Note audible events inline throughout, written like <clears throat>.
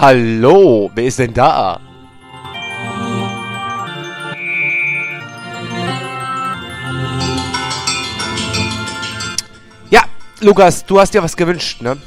Hallo, wer ist denn da? Ja, Lukas, du hast dir was gewünscht, ne?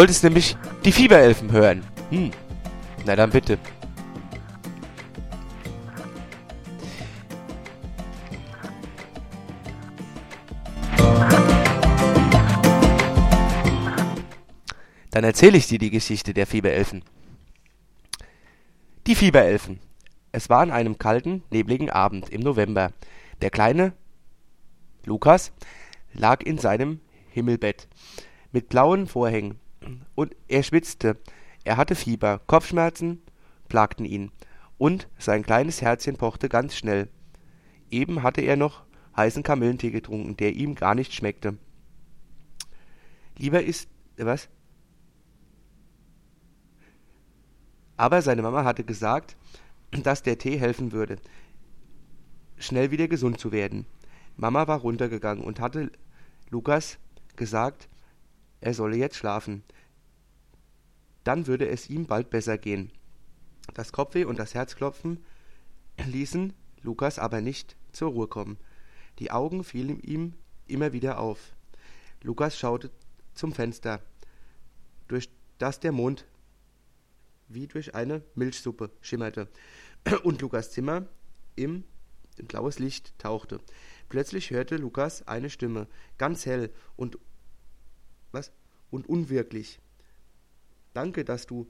Wolltest nämlich die Fieberelfen hören. Hm. Na dann bitte. Dann erzähle ich dir die Geschichte der Fieberelfen. Die Fieberelfen. Es war an einem kalten, nebligen Abend im November. Der kleine Lukas lag in seinem Himmelbett mit blauen Vorhängen und er schwitzte. Er hatte Fieber, Kopfschmerzen plagten ihn, und sein kleines Herzchen pochte ganz schnell. Eben hatte er noch heißen Kamillentee getrunken, der ihm gar nicht schmeckte. Lieber ist. Was? Aber seine Mama hatte gesagt, dass der Tee helfen würde, schnell wieder gesund zu werden. Mama war runtergegangen und hatte Lukas gesagt, er solle jetzt schlafen. Dann würde es ihm bald besser gehen. Das Kopfweh und das Herzklopfen ließen Lukas aber nicht zur Ruhe kommen. Die Augen fielen ihm immer wieder auf. Lukas schaute zum Fenster, durch das der Mond wie durch eine Milchsuppe schimmerte <clears throat> und Lukas Zimmer im blaues Licht tauchte. Plötzlich hörte Lukas eine Stimme, ganz hell und was und unwirklich. Danke, dass du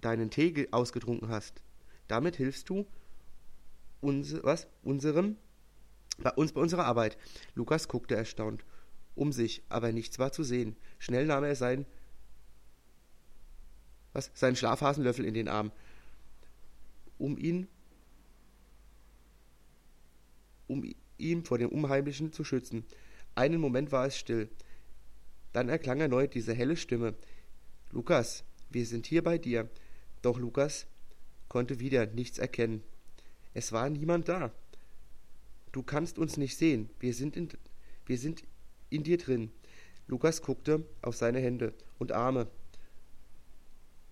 deinen Tee ausgetrunken hast. Damit hilfst du uns, was? unserem bei uns bei unserer Arbeit. Lukas guckte erstaunt um sich, aber nichts war zu sehen. Schnell nahm er sein was? seinen Schlafhasenlöffel in den Arm, um ihn um ihn vor dem Unheimlichen zu schützen. Einen Moment war es still. Dann erklang erneut diese helle Stimme. Lukas, wir sind hier bei dir. Doch Lukas konnte wieder nichts erkennen. Es war niemand da. Du kannst uns nicht sehen. Wir sind in, wir sind in dir drin. Lukas guckte auf seine Hände und Arme.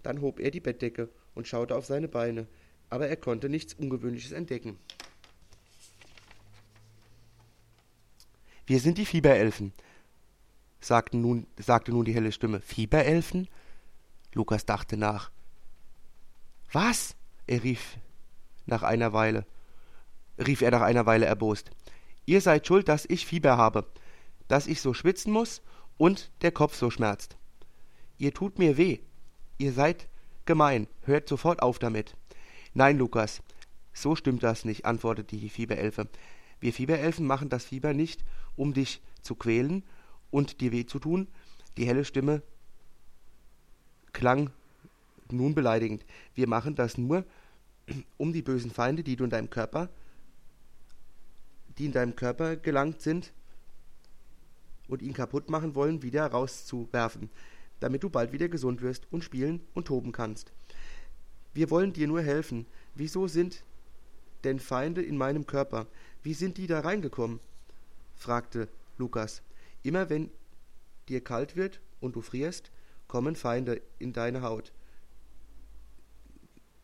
Dann hob er die Bettdecke und schaute auf seine Beine, aber er konnte nichts Ungewöhnliches entdecken. Wir sind die Fieberelfen, sagte nun, sagte nun die helle Stimme. Fieberelfen? Lukas dachte nach. Was? Er rief nach einer Weile, rief er nach einer Weile erbost. Ihr seid schuld, dass ich Fieber habe, dass ich so schwitzen muss und der Kopf so schmerzt. Ihr tut mir weh. Ihr seid gemein. Hört sofort auf damit. Nein, Lukas, so stimmt das nicht, antwortete die Fieberelfe. Wir Fieberelfen machen das Fieber nicht, um dich zu quälen und dir weh zu tun. Die helle Stimme klang nun beleidigend. Wir machen das nur, <clears throat> um die bösen Feinde, die du in deinem Körper, die in deinem Körper gelangt sind und ihn kaputt machen wollen, wieder rauszuwerfen, damit du bald wieder gesund wirst und spielen und toben kannst. Wir wollen dir nur helfen. Wieso sind denn Feinde in meinem Körper? Wie sind die da reingekommen? fragte Lukas. Immer wenn dir kalt wird und du frierst, kommen Feinde in deine Haut.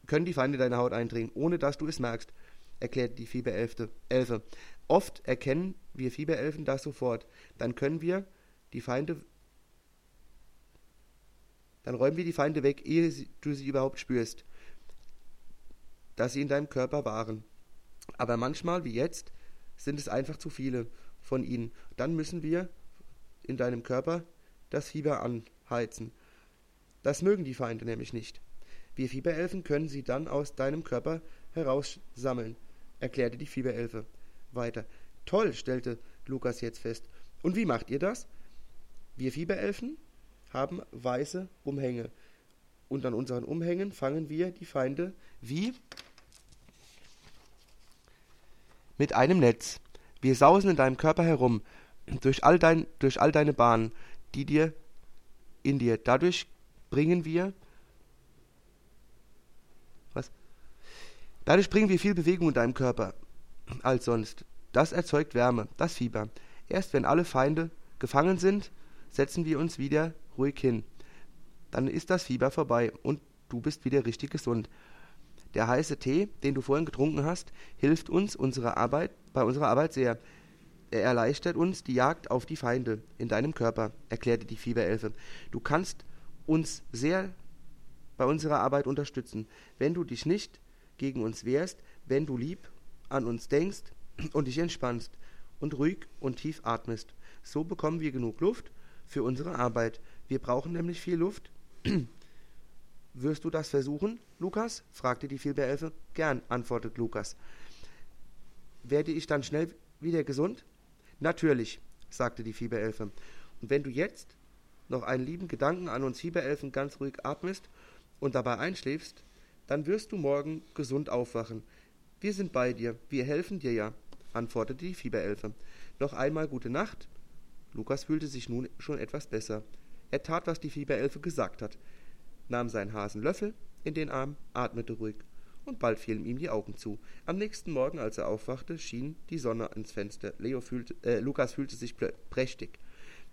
Können die Feinde in deine Haut eindringen, ohne dass du es merkst, erklärt die Fieberelfe. Elfe. Oft erkennen wir Fieberelfen das sofort. Dann können wir die Feinde. Dann räumen wir die Feinde weg, ehe du sie überhaupt spürst, dass sie in deinem Körper waren. Aber manchmal, wie jetzt, sind es einfach zu viele von ihnen. Dann müssen wir in deinem Körper das Fieber anheizen. Das mögen die Feinde nämlich nicht. Wir Fieberelfen können sie dann aus deinem Körper heraussammeln, erklärte die Fieberelfe weiter. Toll, stellte Lukas jetzt fest. Und wie macht ihr das? Wir Fieberelfen haben weiße Umhänge. Und an unseren Umhängen fangen wir die Feinde wie mit einem Netz. Wir sausen in deinem Körper herum, durch all, dein, durch all deine Bahnen, die dir in dir. Dadurch bringen wir was? Dadurch bringen wir viel Bewegung in deinem Körper als sonst. Das erzeugt Wärme, das Fieber. Erst wenn alle Feinde gefangen sind, setzen wir uns wieder ruhig hin. Dann ist das Fieber vorbei und du bist wieder richtig gesund. Der heiße Tee, den du vorhin getrunken hast, hilft uns unsere Arbeit, bei unserer Arbeit sehr. Er erleichtert uns die Jagd auf die Feinde in deinem Körper, erklärte die Fieberelfe. Du kannst uns sehr bei unserer Arbeit unterstützen, wenn du dich nicht gegen uns wehrst, wenn du lieb an uns denkst und dich entspannst und ruhig und tief atmest. So bekommen wir genug Luft für unsere Arbeit. Wir brauchen nämlich viel Luft. <clears throat> Wirst du das versuchen, Lukas? fragte die Fieberelfe. Gern, antwortet Lukas. Werde ich dann schnell wieder gesund? Natürlich, sagte die Fieberelfe. Und wenn du jetzt noch einen lieben Gedanken an uns Fieberelfen ganz ruhig atmest und dabei einschläfst, dann wirst du morgen gesund aufwachen. Wir sind bei dir, wir helfen dir ja, antwortete die Fieberelfe. Noch einmal gute Nacht. Lukas fühlte sich nun schon etwas besser. Er tat, was die Fieberelfe gesagt hat, nahm seinen Hasenlöffel in den Arm, atmete ruhig, und bald fielen ihm die Augen zu. Am nächsten Morgen, als er aufwachte, schien die Sonne ins Fenster. Fühlte, äh, Lukas fühlte sich prächtig.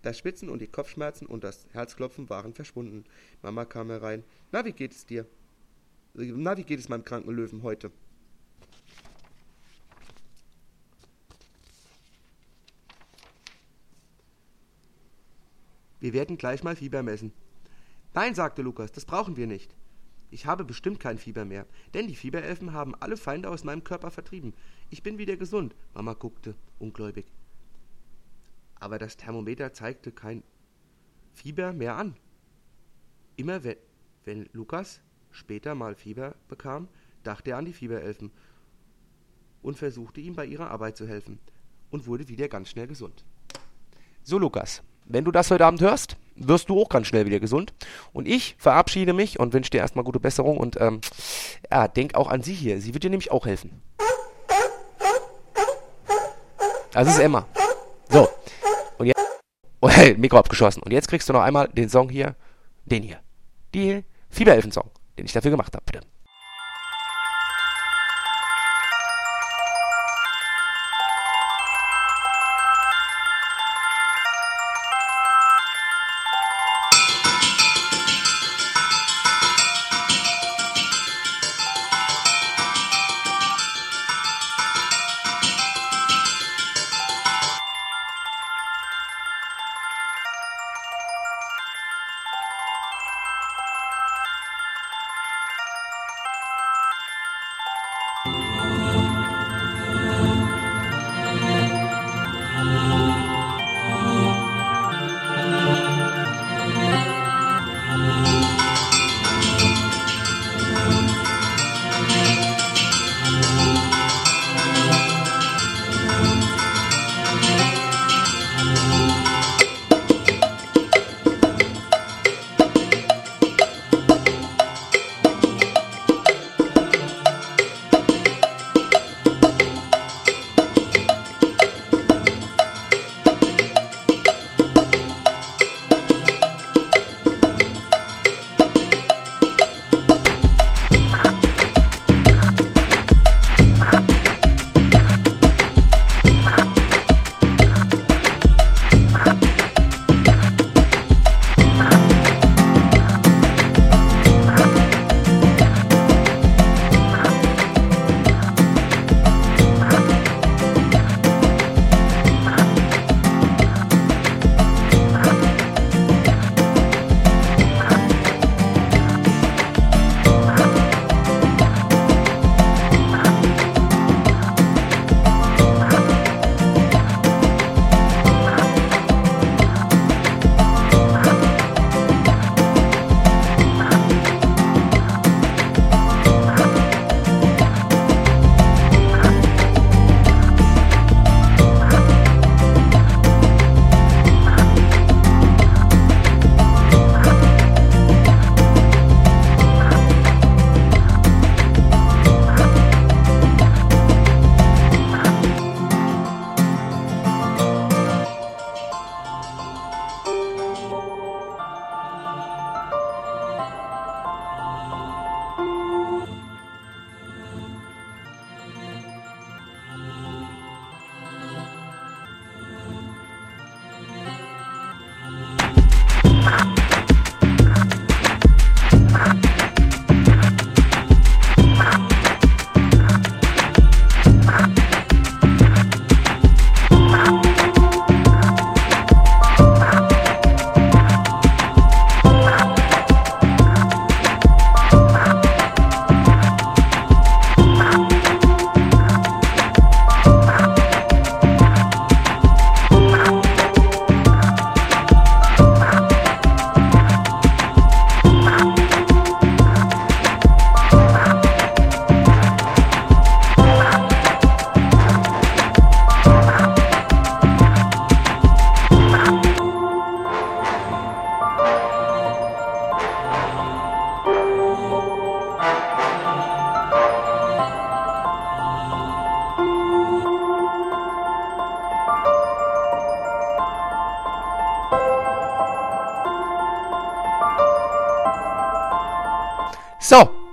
Das Schwitzen und die Kopfschmerzen und das Herzklopfen waren verschwunden. Mama kam herein. Na, wie geht es dir? Na, wie geht es meinem kranken Löwen heute? Wir werden gleich mal Fieber messen. Nein, sagte Lukas, das brauchen wir nicht. Ich habe bestimmt kein Fieber mehr, denn die Fieberelfen haben alle Feinde aus meinem Körper vertrieben. Ich bin wieder gesund. Mama guckte ungläubig. Aber das Thermometer zeigte kein Fieber mehr an. Immer wenn, wenn Lukas später mal Fieber bekam, dachte er an die Fieberelfen und versuchte ihm bei ihrer Arbeit zu helfen und wurde wieder ganz schnell gesund. So, Lukas, wenn du das heute Abend hörst, wirst du auch ganz schnell wieder gesund. Und ich verabschiede mich und wünsche dir erstmal gute Besserung und ähm, ja, denk auch an sie hier. Sie wird dir nämlich auch helfen. Das ist Emma. So. Und jetzt. <laughs> Oh, hey, Mikro abgeschossen. Und jetzt kriegst du noch einmal den Song hier. Den hier. Die Fieberelfen-Song den ich dafür gemacht habe, bitte.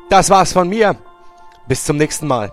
Das war's von mir. Bis zum nächsten Mal.